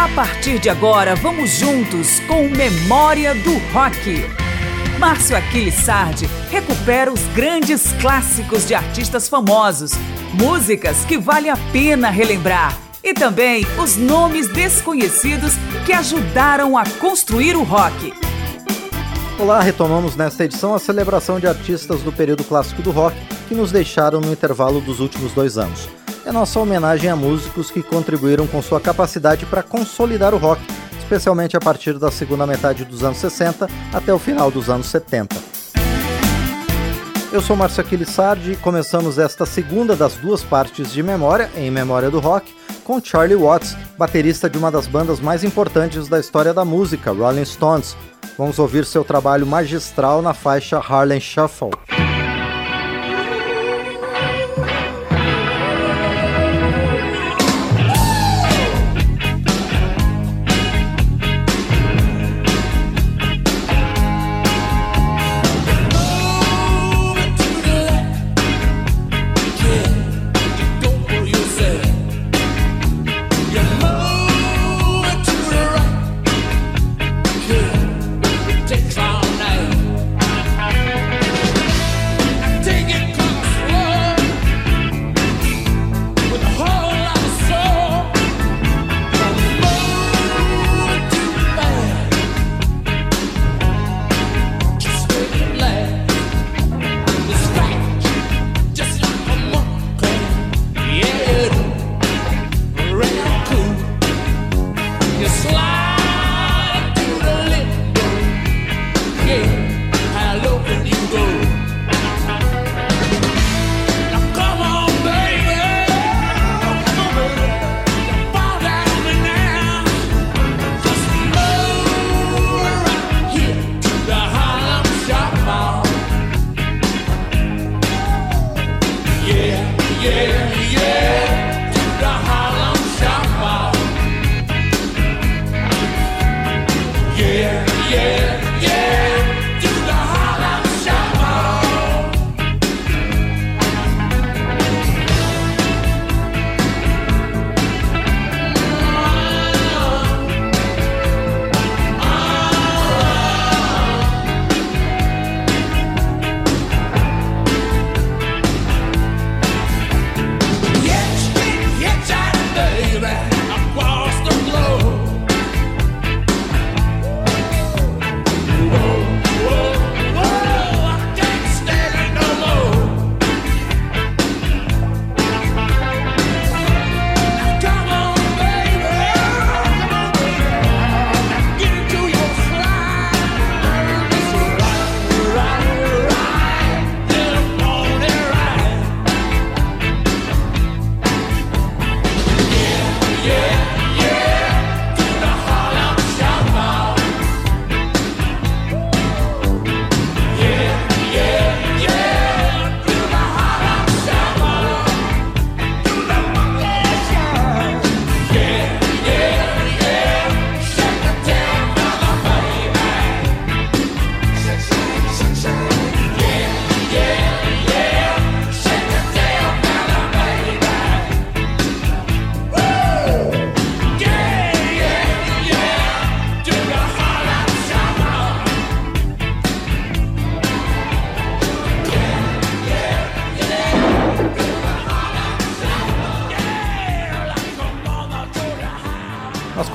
A partir de agora, vamos juntos com Memória do Rock. Márcio Aquiles Sardi recupera os grandes clássicos de artistas famosos, músicas que vale a pena relembrar e também os nomes desconhecidos que ajudaram a construir o rock. Olá, retomamos nesta edição a celebração de artistas do período clássico do rock que nos deixaram no intervalo dos últimos dois anos é nossa homenagem a músicos que contribuíram com sua capacidade para consolidar o rock, especialmente a partir da segunda metade dos anos 60 até o final dos anos 70. Eu sou Márcio Aquilissardi e começamos esta segunda das duas partes de memória, em Memória do Rock, com Charlie Watts, baterista de uma das bandas mais importantes da história da música, Rolling Stones. Vamos ouvir seu trabalho magistral na faixa Harlem Shuffle.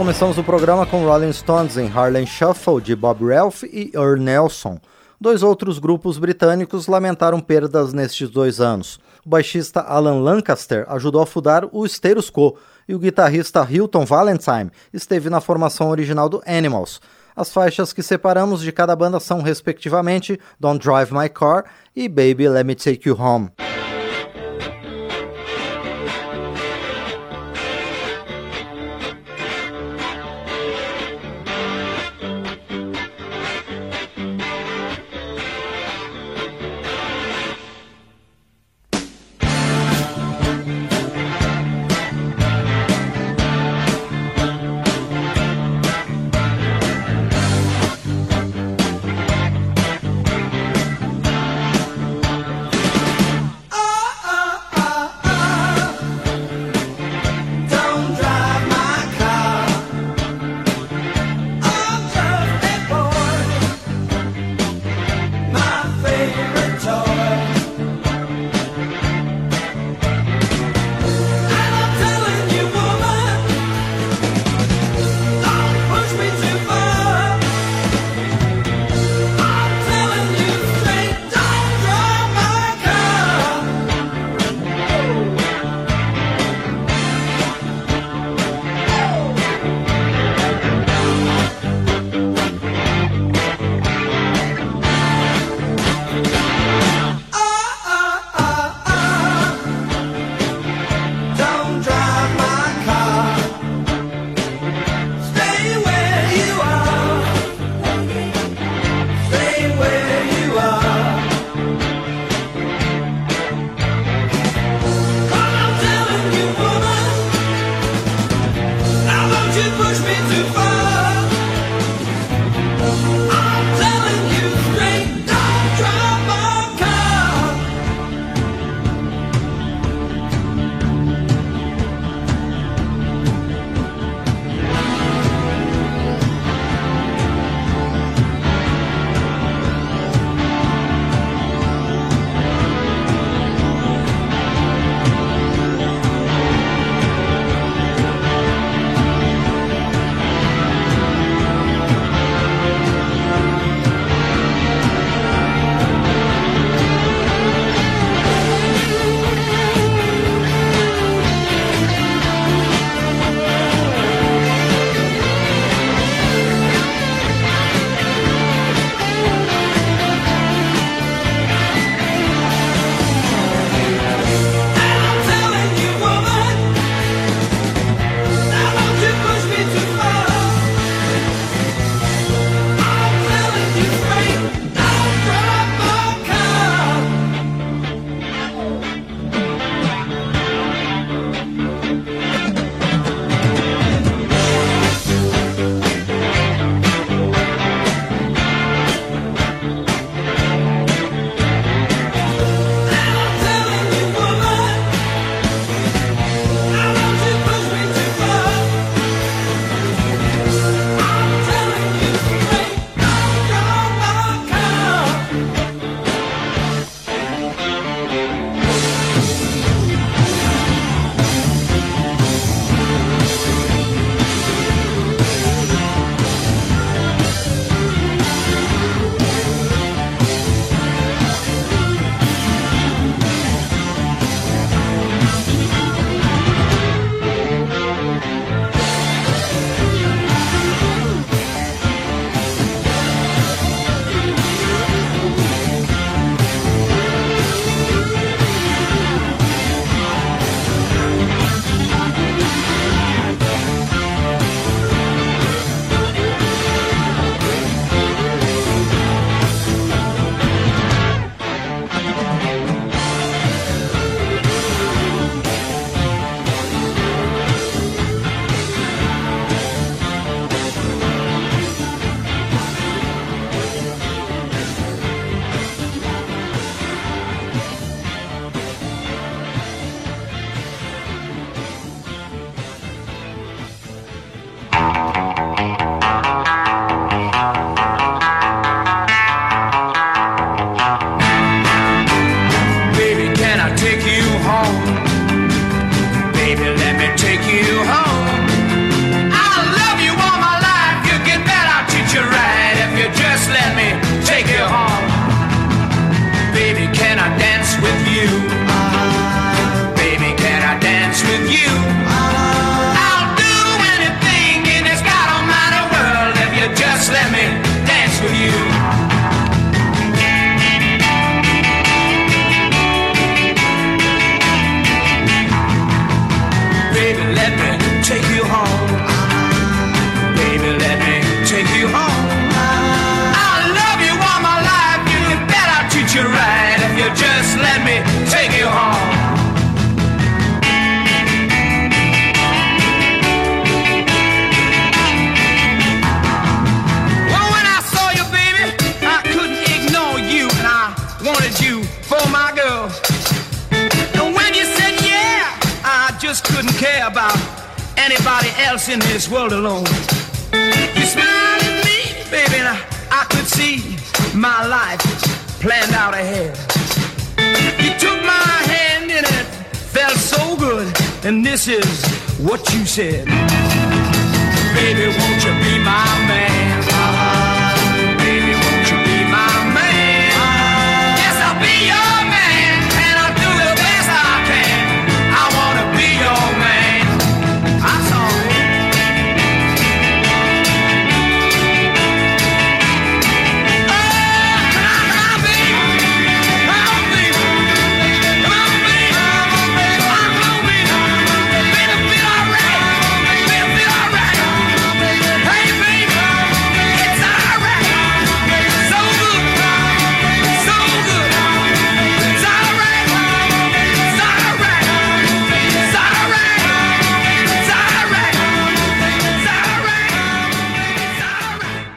Começamos o programa com Rolling Stones em Harlem Shuffle de Bob Ralph e Earl Nelson. Dois outros grupos britânicos lamentaram perdas nestes dois anos. O baixista Alan Lancaster ajudou a fundar o Status Quo e o guitarrista Hilton Valentine esteve na formação original do Animals. As faixas que separamos de cada banda são, respectivamente, Don't Drive My Car e Baby Let Me Take You Home. nobody else in this world alone. You smiled at me, baby, and I, I could see my life planned out ahead. You took my hand and it felt so good, and this is what you said. Baby, won't you be my man?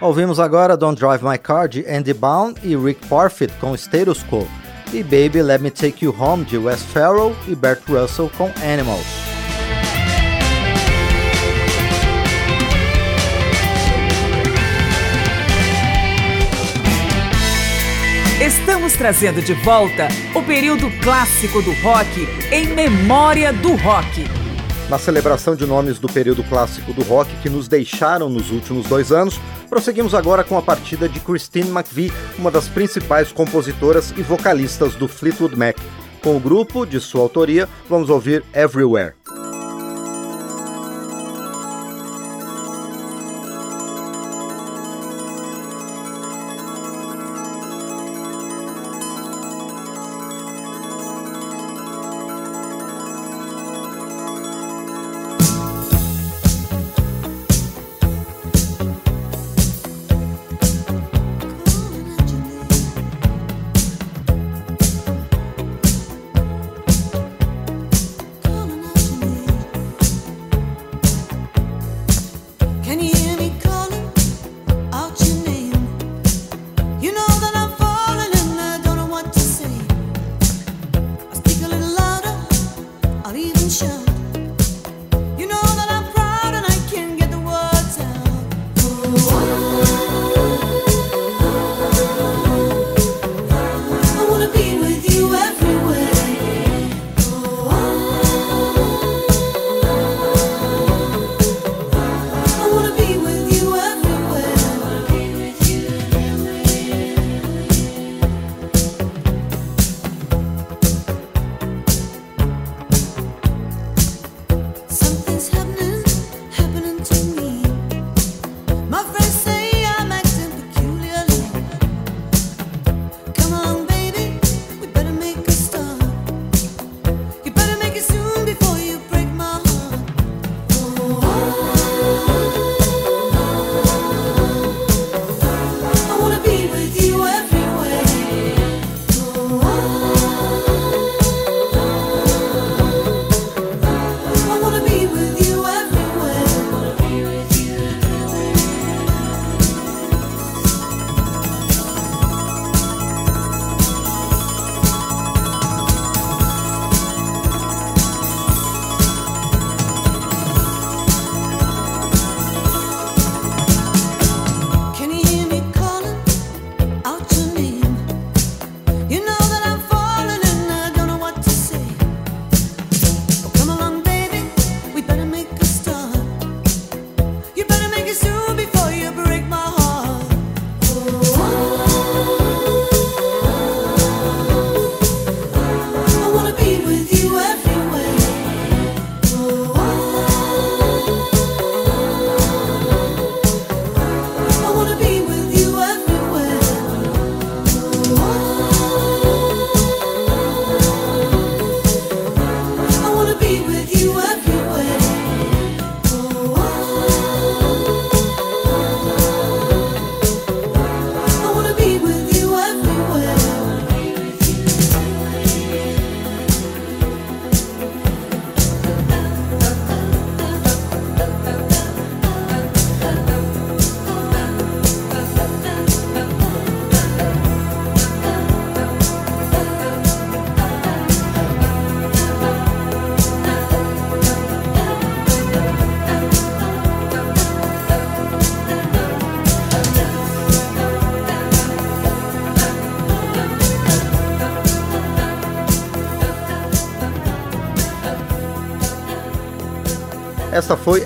Ouvimos agora Don't Drive My Car de Andy Bound e Rick Parfitt com Status Quo e Baby Let Me Take You Home de Wes Farrell e Bert Russell com Animals. Estamos trazendo de volta o período clássico do rock em memória do rock. Na celebração de nomes do período clássico do rock que nos deixaram nos últimos dois anos, prosseguimos agora com a partida de Christine McVie, uma das principais compositoras e vocalistas do Fleetwood Mac. Com o grupo, de sua autoria, vamos ouvir Everywhere.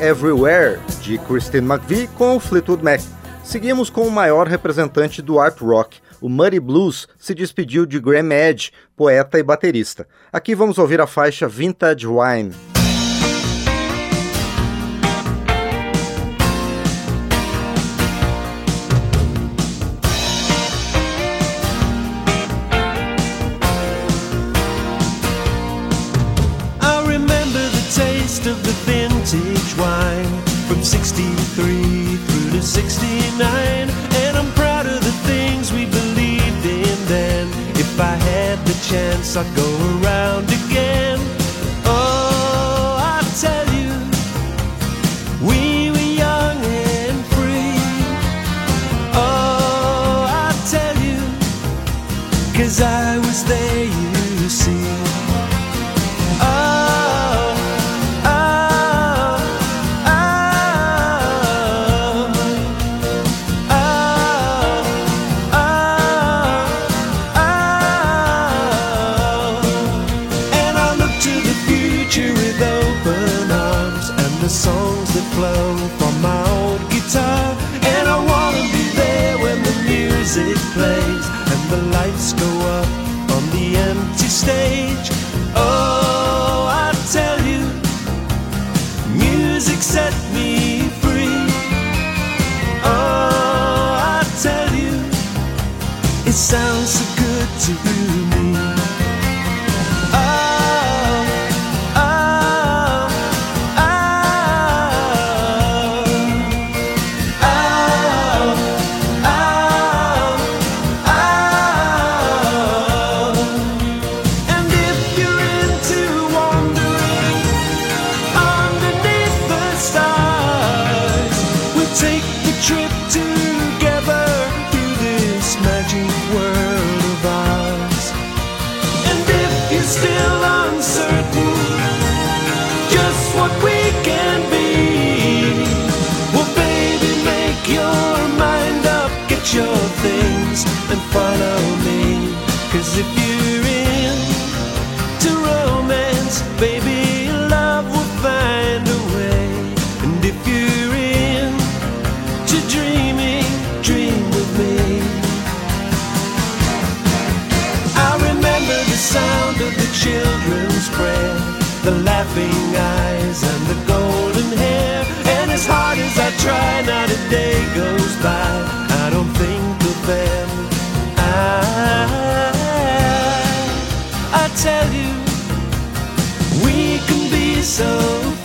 Everywhere, de Christine McVie com o Fleetwood Mac. Seguimos com o maior representante do art rock. O Muddy Blues se despediu de Graham Edge, poeta e baterista. Aqui vamos ouvir a faixa Vintage Wine. 63 through to 69. And I'm proud of the things we believed in then. If I had the chance, I'd go around again. Tell you, we can be so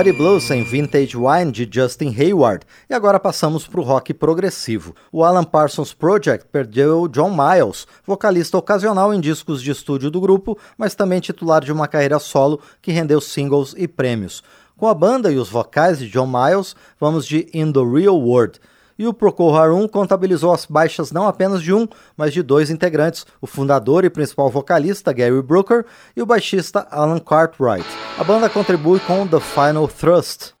Muddy Blues em Vintage Wine de Justin Hayward. E agora passamos para o rock progressivo. O Alan Parsons Project perdeu John Miles, vocalista ocasional em discos de estúdio do grupo, mas também titular de uma carreira solo que rendeu singles e prêmios. Com a banda e os vocais de John Miles, vamos de In the Real World. E o Procol Harum contabilizou as baixas não apenas de um, mas de dois integrantes, o fundador e principal vocalista Gary Brooker e o baixista Alan Cartwright. A banda contribui com The Final Thrust.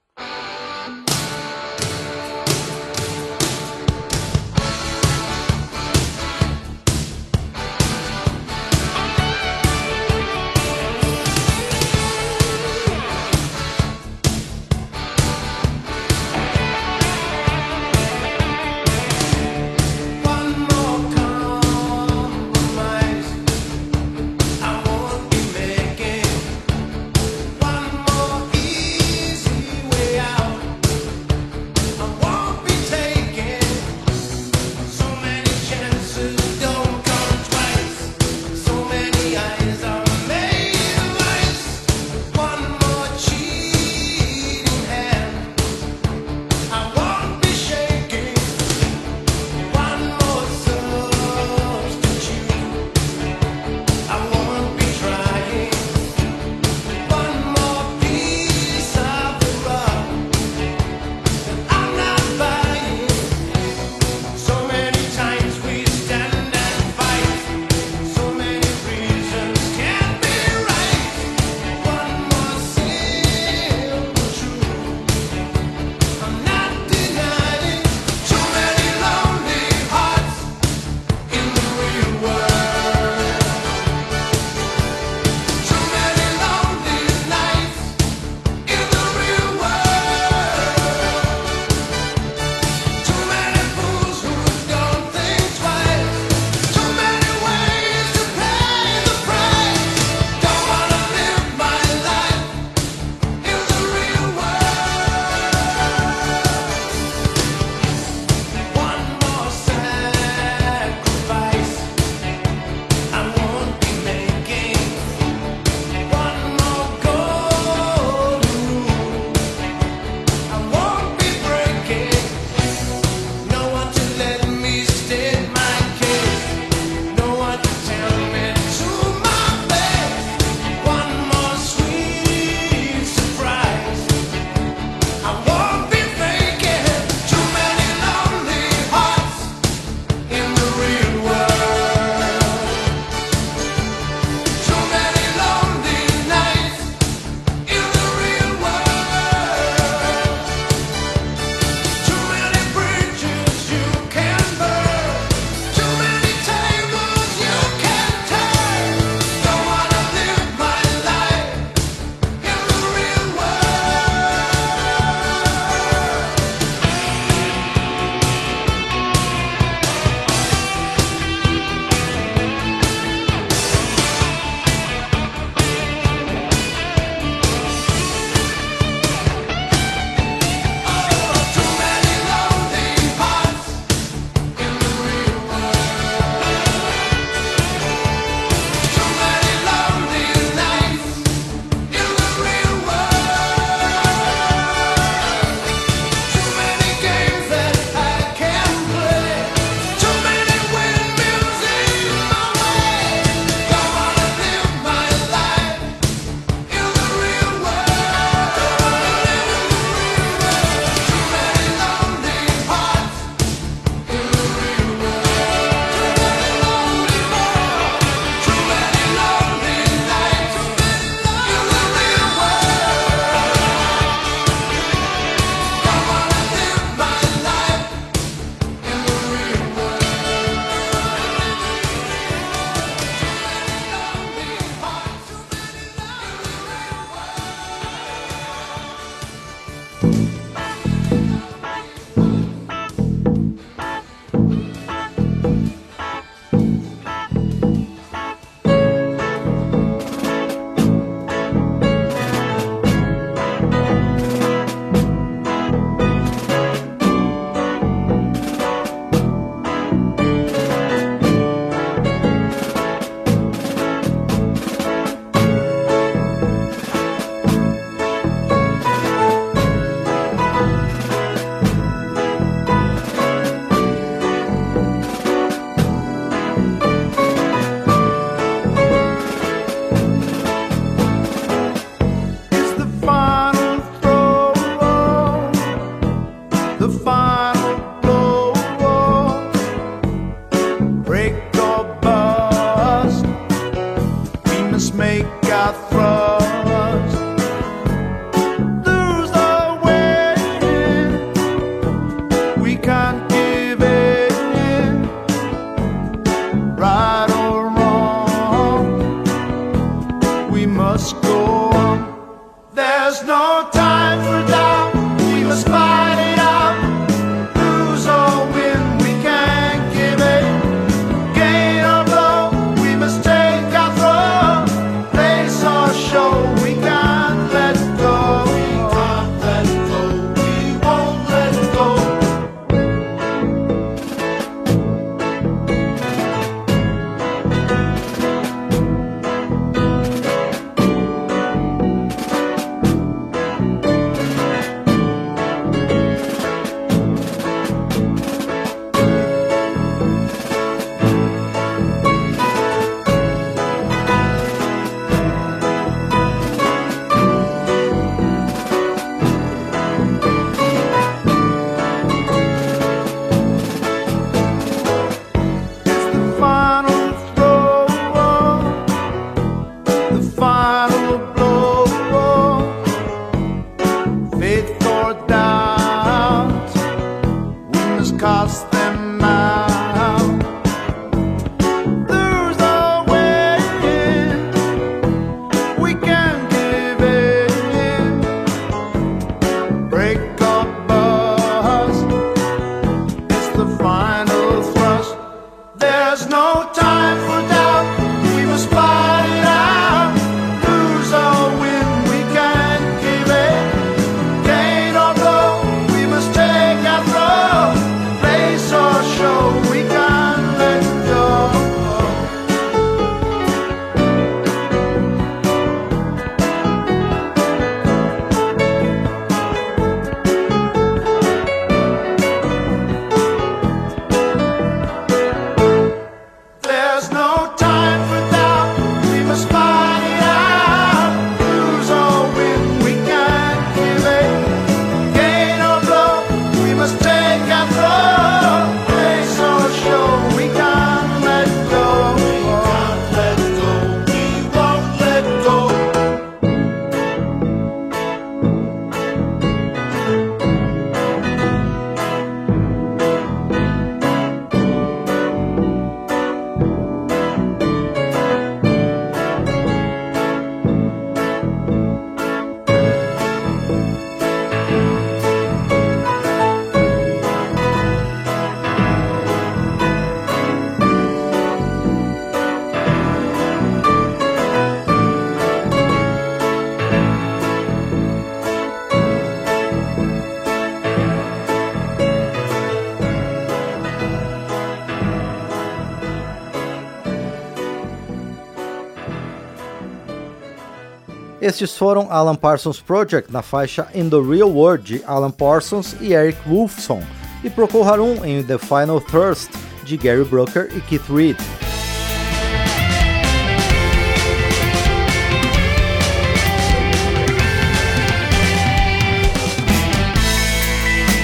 Estes foram Alan Parsons Project na faixa In the Real World de Alan Parsons e Eric Wolfson, e Procol Harum em The Final Thirst de Gary Brooker e Keith Reed.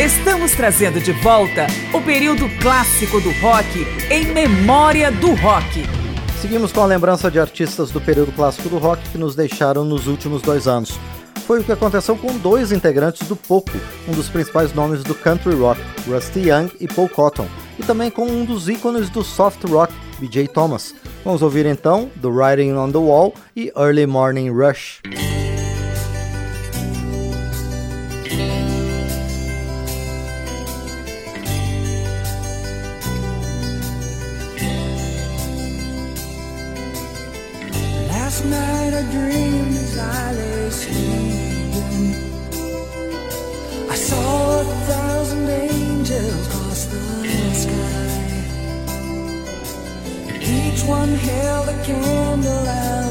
Estamos trazendo de volta o período clássico do rock em memória do rock. Seguimos com a lembrança de artistas do período clássico do rock que nos deixaram nos últimos dois anos. Foi o que aconteceu com dois integrantes do Poco, um dos principais nomes do country rock, Rusty Young e Paul Cotton, e também com um dos ícones do soft rock, B.J. Thomas. Vamos ouvir então The Writing on the Wall e Early Morning Rush. the candle out.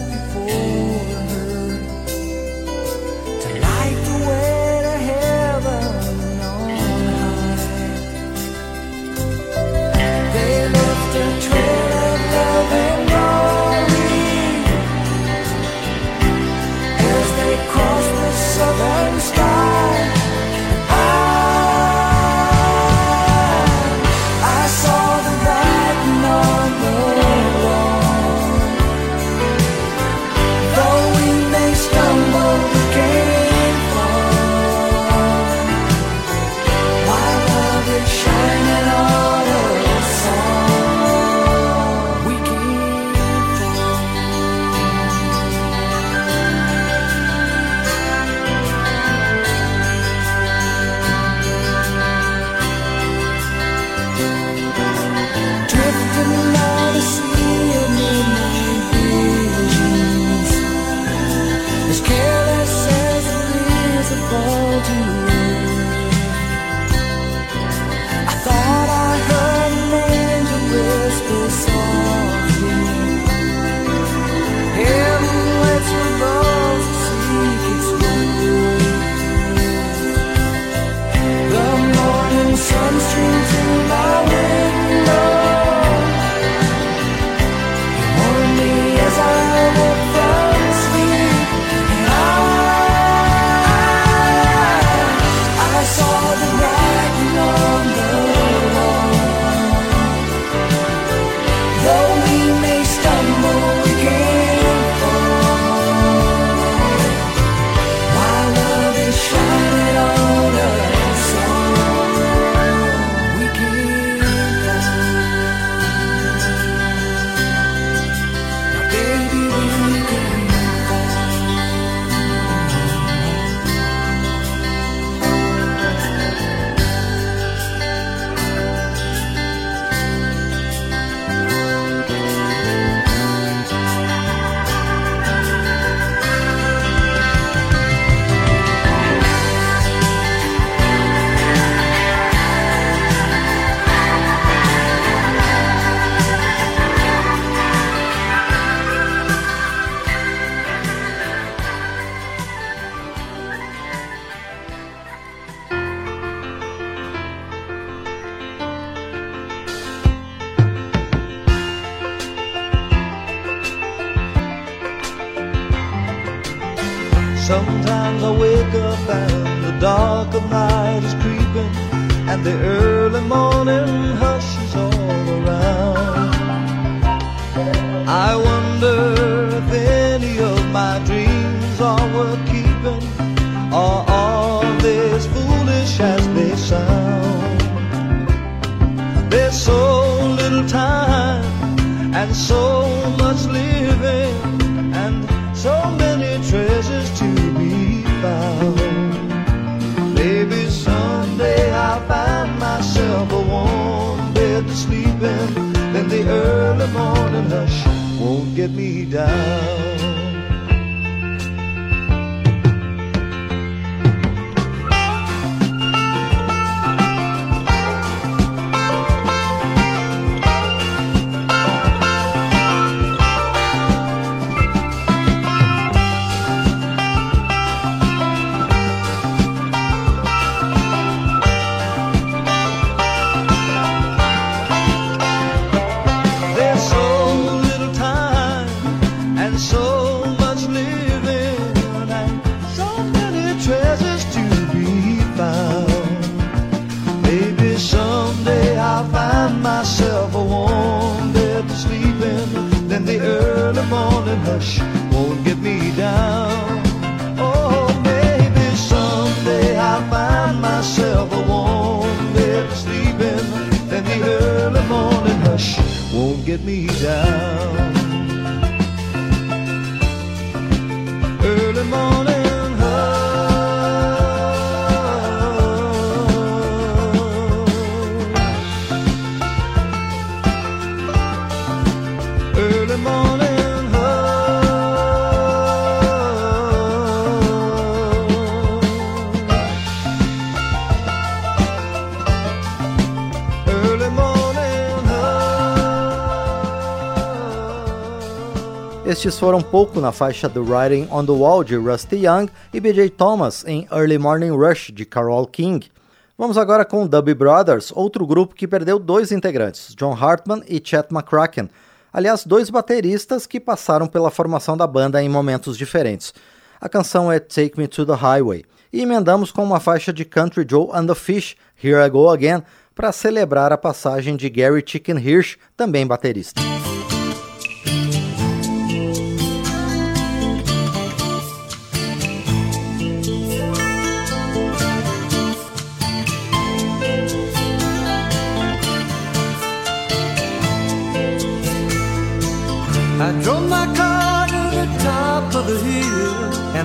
Foram pouco na faixa do Writing on the Wall de Rusty Young e B.J. Thomas em Early Morning Rush de Carole King. Vamos agora com Dubby Brothers, outro grupo que perdeu dois integrantes, John Hartman e Chet McCracken. Aliás, dois bateristas que passaram pela formação da banda em momentos diferentes. A canção é Take Me to the Highway. E emendamos com uma faixa de Country Joe and the Fish, Here I Go Again, para celebrar a passagem de Gary Chicken Hirsch, também baterista.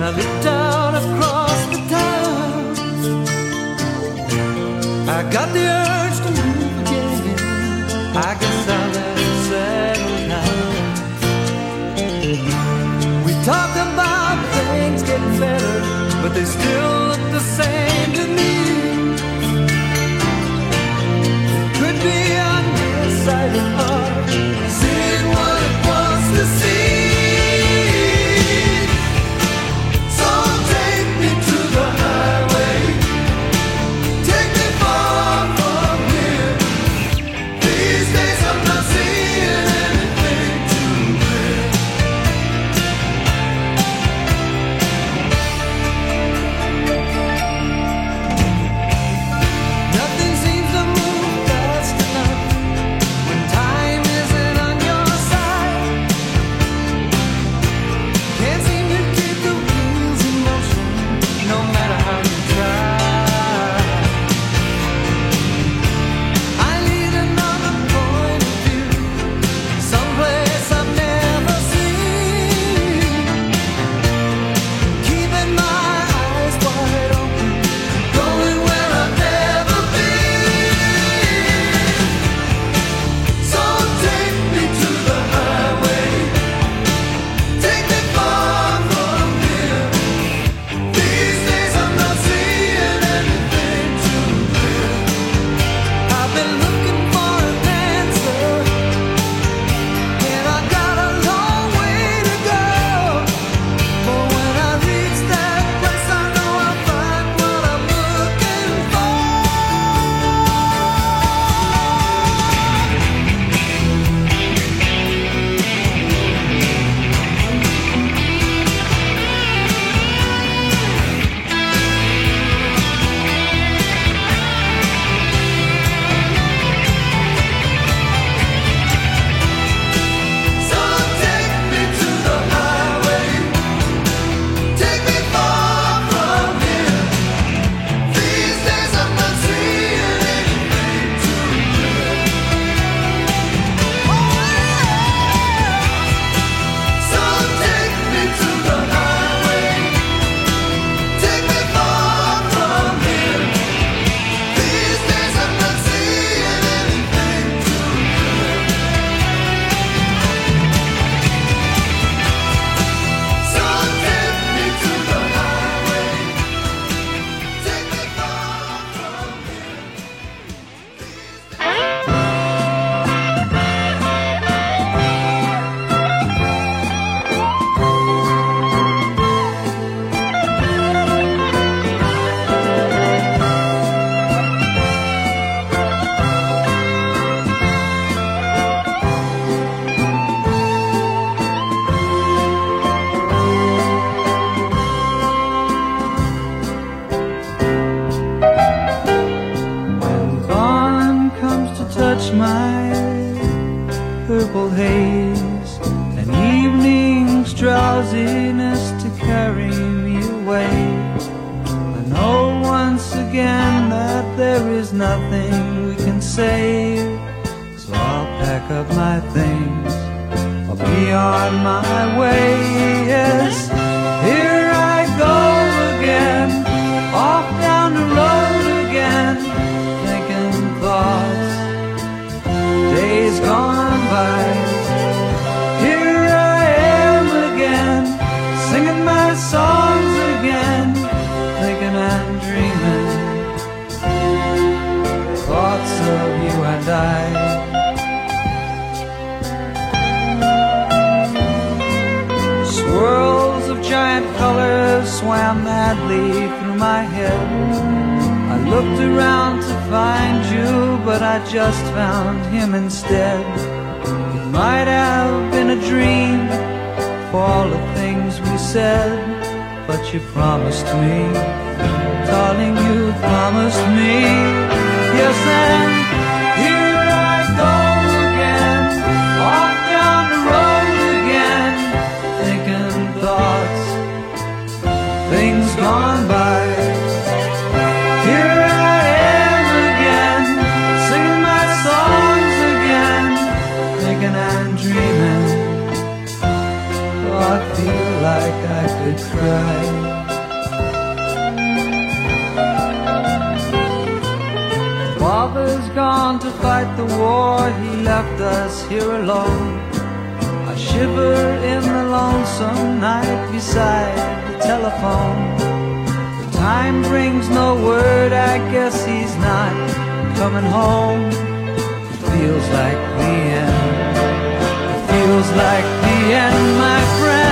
And I looked out across the town. I got the urge to move again. I guess I'll it settle down. We talk about things getting better, but they still look the same haze and evening's drowsiness to carry me away. I know once again that there is nothing we can save, so I'll pack up my things. I'll be on my way, yes. Here I go again, off down the road again, thinking thoughts, days gone by. Swam madly through my head. I looked around to find you, but I just found him instead. It might have been a dream for all the things we said, but you promised me, darling, you promised me. Yes, and gone by. Here I am again, singing my songs again, thinking and dreaming. Oh, I feel like I could cry. Father's gone to fight the war, he left us here alone. Shiver in the lonesome night beside the telephone. The Time brings no word, I guess he's not coming home. It feels like the end. It feels like the end, my friend.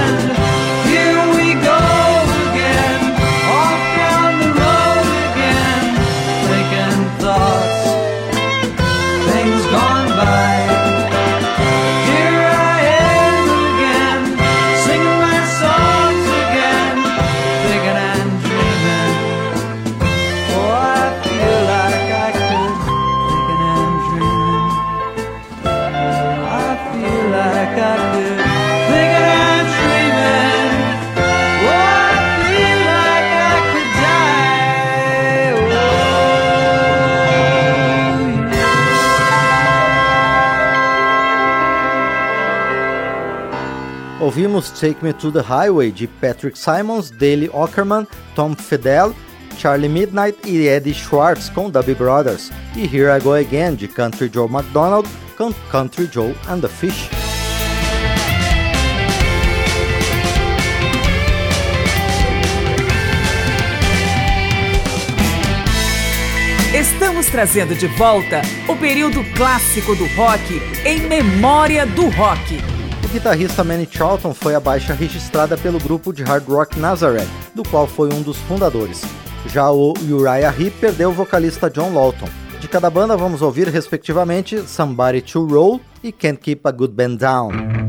Ouvimos Take Me to the Highway de Patrick Simons, Dale Ockerman, Tom Fidel, Charlie Midnight e Eddie Schwartz com Dubby Brothers, e Here I Go Again de Country Joe McDonald com Country Joe and the Fish. Estamos trazendo de volta o período clássico do rock em memória do rock. Guitarrista Manny Charlton foi a baixa registrada pelo grupo de hard rock Nazareth, do qual foi um dos fundadores. Já o Uriah Heep perdeu o vocalista John Lawton. De cada banda vamos ouvir respectivamente Somebody to Roll e Can't Keep a Good Band Down.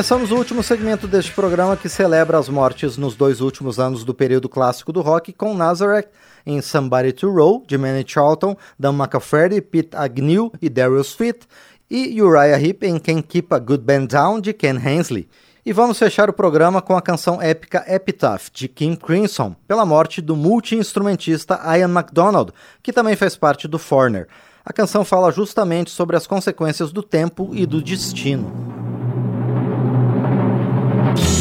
Começamos o último segmento deste programa que celebra as mortes nos dois últimos anos do período clássico do rock com Nazareth em Somebody to Roll, de Manny Charlton, Dan McAfee, Pete Agnew e Daryl Sweet, e Uriah Heep em Can Keep a Good Band Down, de Ken Hensley. E vamos fechar o programa com a canção épica Epitaph, de Kim Crimson, pela morte do multi-instrumentista Ian MacDonald, que também fez parte do Foreigner. A canção fala justamente sobre as consequências do tempo e do destino. De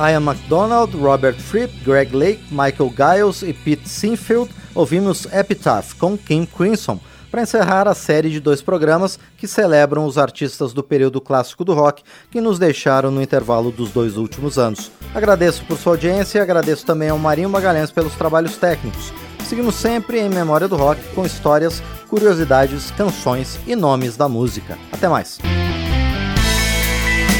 Ian MacDonald, Robert Fripp, Greg Lake, Michael Giles e Pete Sinfield, ouvimos Epitaph com Kim Crimson, para encerrar a série de dois programas que celebram os artistas do período clássico do rock que nos deixaram no intervalo dos dois últimos anos. Agradeço por sua audiência e agradeço também ao Marinho Magalhães pelos trabalhos técnicos. Seguimos sempre em Memória do Rock com histórias, curiosidades, canções e nomes da música. Até mais!